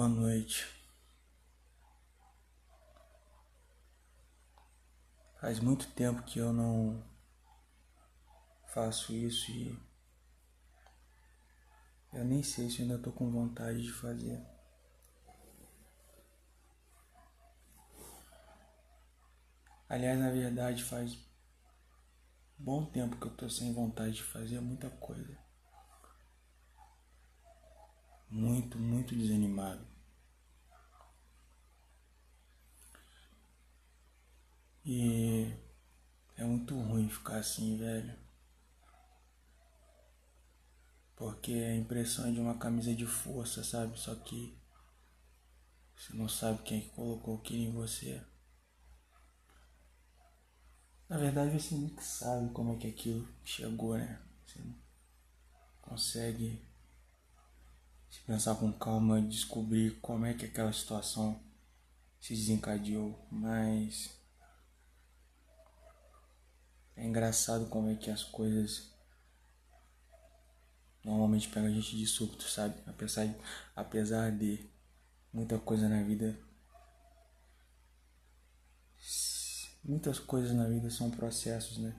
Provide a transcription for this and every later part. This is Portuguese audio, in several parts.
Boa noite. Faz muito tempo que eu não faço isso e eu nem sei se ainda tô com vontade de fazer. Aliás, na verdade, faz bom tempo que eu tô sem vontade de fazer muita coisa. Muito, muito desanimado. E é muito ruim ficar assim, velho. Porque a impressão é de uma camisa de força, sabe? Só que você não sabe quem é que colocou aquilo em você. Na verdade você nunca sabe como é que aquilo chegou, né? Você consegue se pensar com calma, descobrir como é que aquela situação se desencadeou, mas é engraçado como é que as coisas normalmente pega a gente de surto, sabe? Apesar de, apesar de muita coisa na vida. Muitas coisas na vida são processos, né?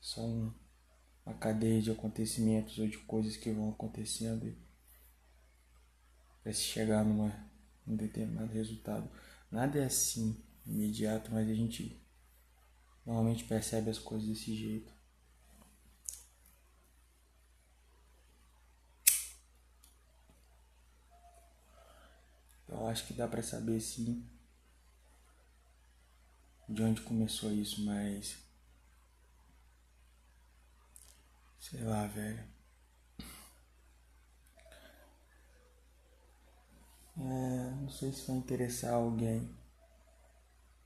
São uma cadeia de acontecimentos ou de coisas que vão acontecendo para se chegar numa, num determinado resultado. Nada é assim imediato, mas a gente normalmente percebe as coisas desse jeito. Eu acho que dá para saber sim de onde começou isso, mas sei lá, velho. É, não sei se vai interessar alguém,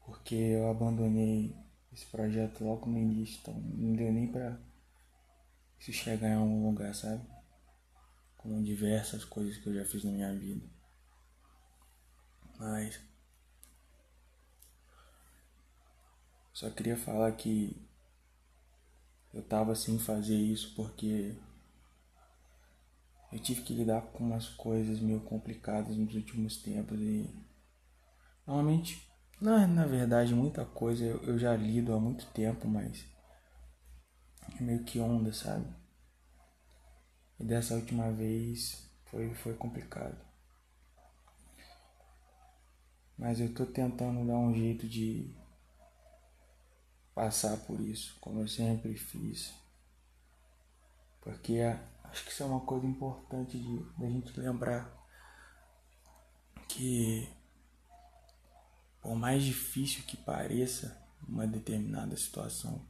porque eu abandonei esse projeto logo no início, então não deu nem pra se chegar em algum lugar, sabe? Como diversas coisas que eu já fiz na minha vida. Mas só queria falar que eu tava sem fazer isso porque eu tive que lidar com umas coisas meio complicadas nos últimos tempos e normalmente na, na verdade muita coisa eu, eu já lido há muito tempo, mas é meio que onda, sabe? E dessa última vez foi, foi complicado. Mas eu tô tentando dar um jeito de passar por isso, como eu sempre fiz. Porque é, acho que isso é uma coisa importante de a gente lembrar que por mais difícil que pareça uma determinada situação,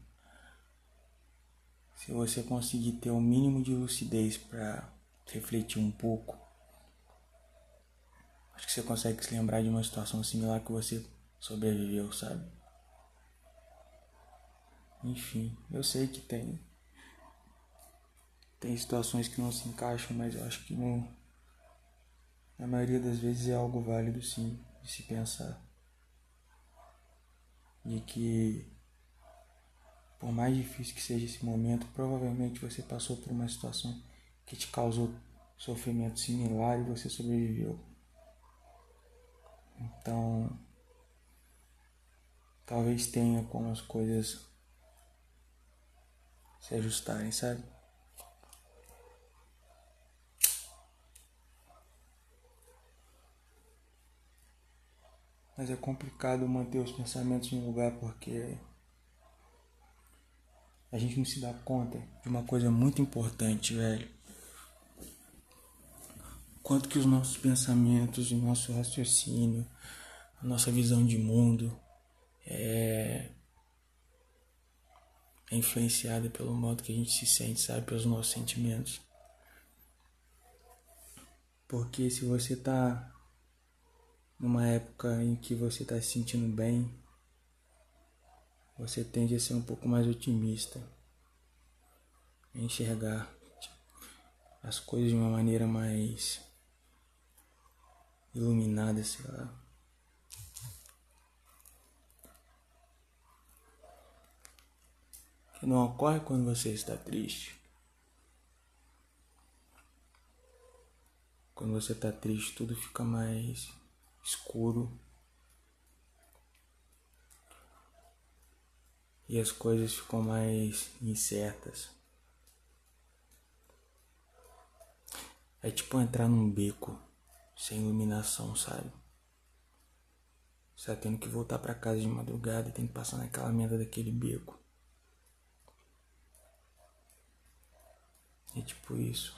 se você conseguir ter o mínimo de lucidez para refletir um pouco Acho que você consegue se lembrar de uma situação similar que você sobreviveu, sabe? Enfim, eu sei que tem tem situações que não se encaixam, mas eu acho que no, na maioria das vezes é algo válido sim de se pensar. De que por mais difícil que seja esse momento, provavelmente você passou por uma situação que te causou sofrimento similar e você sobreviveu. Então, talvez tenha como as coisas se ajustarem, sabe? Mas é complicado manter os pensamentos em lugar porque a gente não se dá conta de uma coisa muito importante, velho quanto que os nossos pensamentos, o nosso raciocínio, a nossa visão de mundo é, é influenciada pelo modo que a gente se sente, sabe, pelos nossos sentimentos. Porque se você tá numa época em que você tá se sentindo bem, você tende a ser um pouco mais otimista, a enxergar as coisas de uma maneira mais iluminada, sei lá. Que não ocorre quando você está triste. Quando você tá triste, tudo fica mais escuro. E as coisas ficam mais incertas. É tipo entrar num beco sem iluminação, sabe? Você tá tendo que voltar para casa de madrugada e tem que passar naquela merda daquele beco. É tipo isso.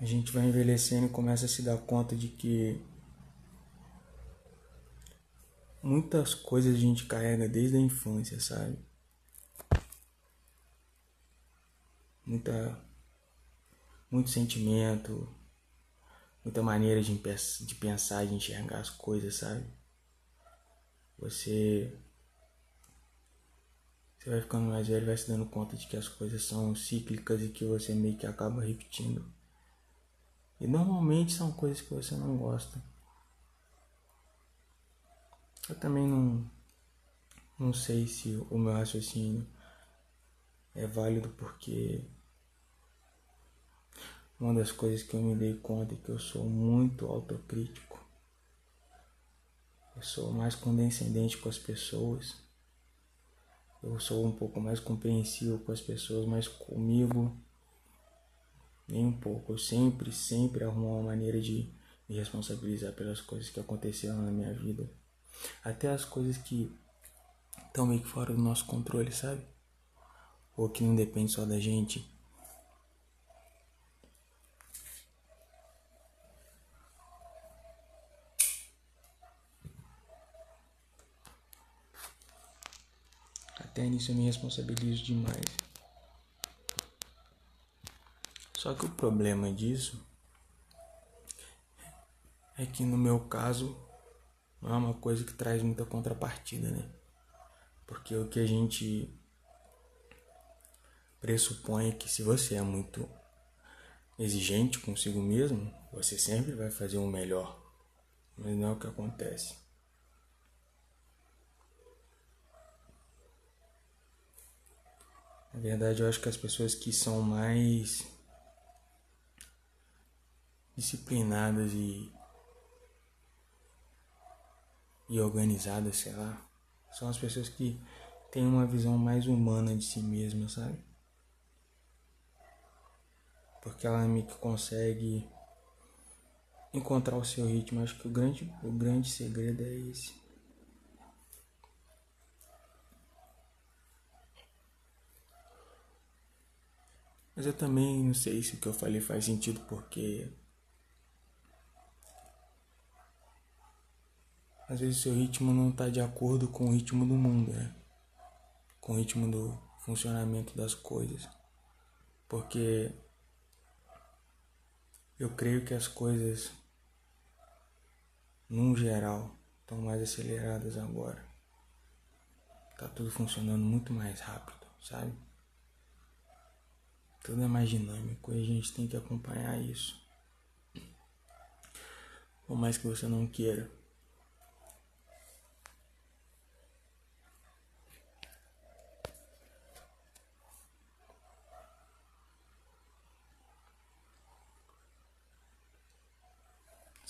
A gente vai envelhecendo e começa a se dar conta de que muitas coisas a gente carrega desde a infância, sabe? Muita muito sentimento, muita maneira de, de pensar, de enxergar as coisas, sabe? Você você vai ficando mais velho, vai se dando conta de que as coisas são cíclicas e que você meio que acaba repetindo. E normalmente são coisas que você não gosta. Eu também não, não sei se o meu raciocínio é válido porque uma das coisas que eu me dei conta é que eu sou muito autocrítico. Eu sou mais condescendente com as pessoas. Eu sou um pouco mais compreensivo com as pessoas, mas comigo nem um pouco. Eu sempre, sempre arrumo uma maneira de me responsabilizar pelas coisas que aconteceram na minha vida. Até as coisas que estão meio que fora do nosso controle, sabe? Ou que não depende só da gente. Até nisso eu me responsabilizo demais. Só que o problema disso é que no meu caso não é uma coisa que traz muita contrapartida, né? Porque o que a gente pressupõe é que se você é muito exigente consigo mesmo, você sempre vai fazer o melhor. Mas não é o que acontece. Na verdade, eu acho que as pessoas que são mais disciplinadas e e organizadas, sei lá. São as pessoas que têm uma visão mais humana de si mesma, sabe? Porque ela meio que consegue encontrar o seu ritmo. Acho que o grande, o grande segredo é esse. Mas eu também não sei se o que eu falei faz sentido porque às vezes seu ritmo não está de acordo com o ritmo do mundo, né? com o ritmo do funcionamento das coisas. Porque eu creio que as coisas, num geral, estão mais aceleradas agora. Tá tudo funcionando muito mais rápido, sabe? Tudo é mais dinâmico e a gente tem que acompanhar isso. Por mais que você não queira.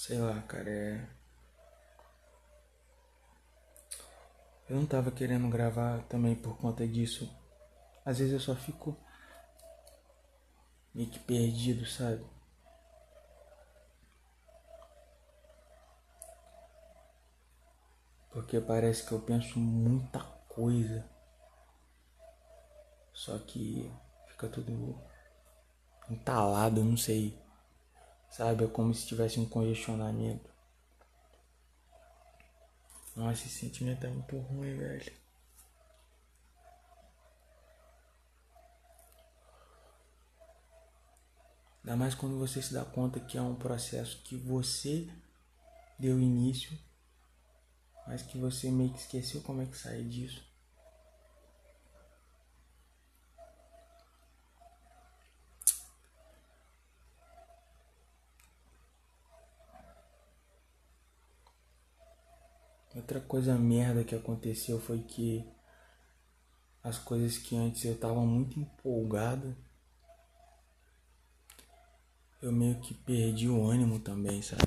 Sei lá, cara, é. Eu não tava querendo gravar também por conta disso. Às vezes eu só fico meio que perdido, sabe? Porque parece que eu penso muita coisa. Só que fica tudo entalado, não sei. Sabe? É como se tivesse um congestionamento. Nossa, esse sentimento é muito ruim, velho. Ainda mais quando você se dá conta que é um processo que você deu início, mas que você meio que esqueceu como é que sai disso. Outra coisa merda que aconteceu foi que as coisas que antes eu tava muito empolgado, eu meio que perdi o ânimo também, sabe?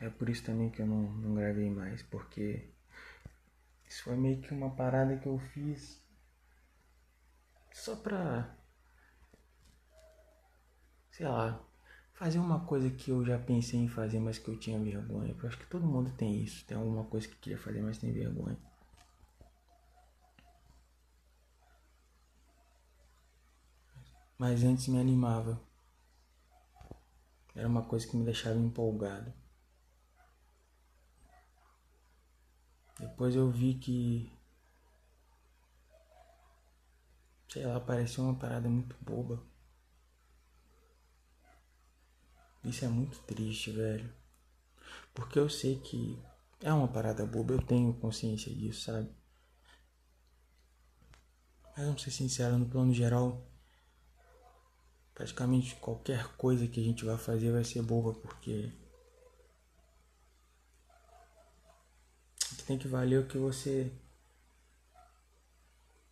É por isso também que eu não, não gravei mais, porque isso foi meio que uma parada que eu fiz só pra. Sei lá, fazer uma coisa que eu já pensei em fazer, mas que eu tinha vergonha. Eu acho que todo mundo tem isso. Tem alguma coisa que queria fazer, mas tem vergonha. Mas antes me animava. Era uma coisa que me deixava empolgado. Depois eu vi que. Sei lá, parecia uma parada muito boba. Isso é muito triste, velho. Porque eu sei que é uma parada boba, eu tenho consciência disso, sabe? Mas vamos ser sinceros, no plano geral, praticamente qualquer coisa que a gente vai fazer vai ser boba, porque tem que valer o que você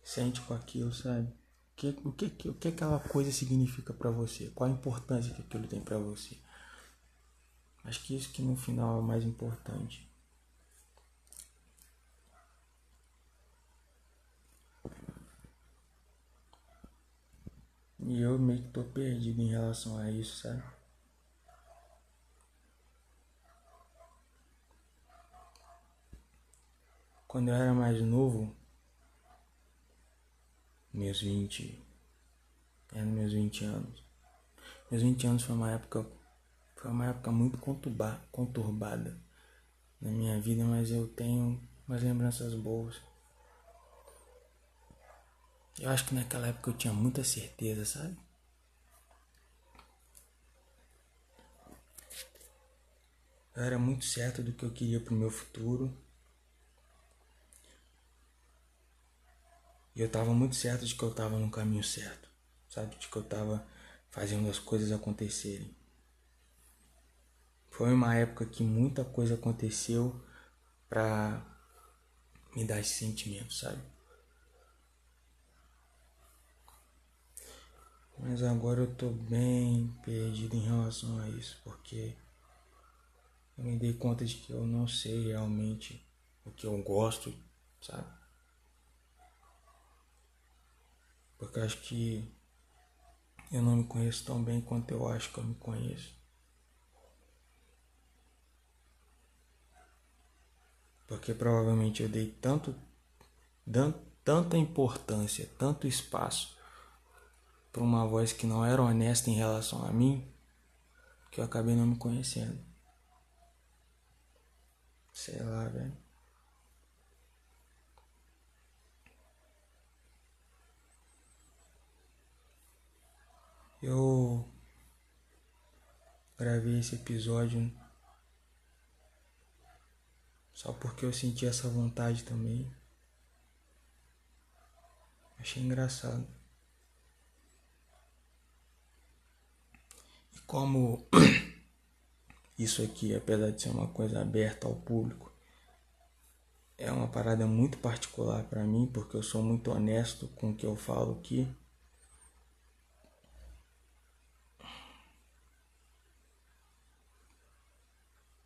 sente com aquilo, sabe? O que, o que, o que aquela coisa significa para você? Qual a importância que aquilo tem para você? Acho que isso que no final é o mais importante. E eu meio que tô perdido em relação a isso, sabe? Quando eu era mais novo, meus 20, era meus 20 anos. Meus 20 anos foi uma época foi uma época muito conturbada na minha vida, mas eu tenho umas lembranças boas. Eu acho que naquela época eu tinha muita certeza, sabe? Eu era muito certo do que eu queria pro meu futuro. E eu tava muito certo de que eu tava no caminho certo, sabe? De que eu tava fazendo as coisas acontecerem. Foi uma época que muita coisa aconteceu pra me dar esse sentimento, sabe? Mas agora eu tô bem perdido em relação a isso, porque eu me dei conta de que eu não sei realmente o que eu gosto, sabe? Porque acho que eu não me conheço tão bem quanto eu acho que eu me conheço. Porque provavelmente eu dei tanto, tanta importância, tanto espaço para uma voz que não era honesta em relação a mim, que eu acabei não me conhecendo. Sei lá, velho. Eu gravei esse episódio só porque eu senti essa vontade também. Achei engraçado. E como isso aqui, apesar de ser uma coisa aberta ao público, é uma parada muito particular para mim, porque eu sou muito honesto com o que eu falo aqui.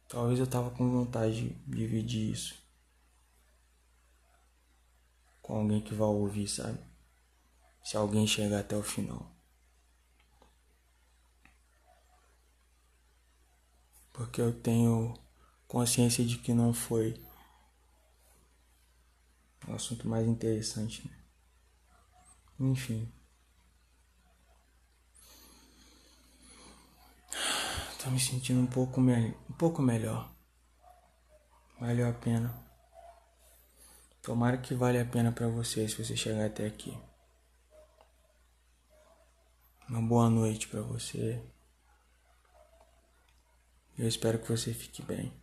Talvez eu tava com vontade de dividir isso com alguém que vai ouvir, sabe? Se alguém chegar até o final. Porque eu tenho consciência de que não foi o assunto mais interessante, né? Enfim. Tô me sentindo um pouco, me... um pouco melhor. Valeu a pena. Tomara que vale a pena para você se você chegar até aqui. Uma boa noite para você. Eu espero que você fique bem.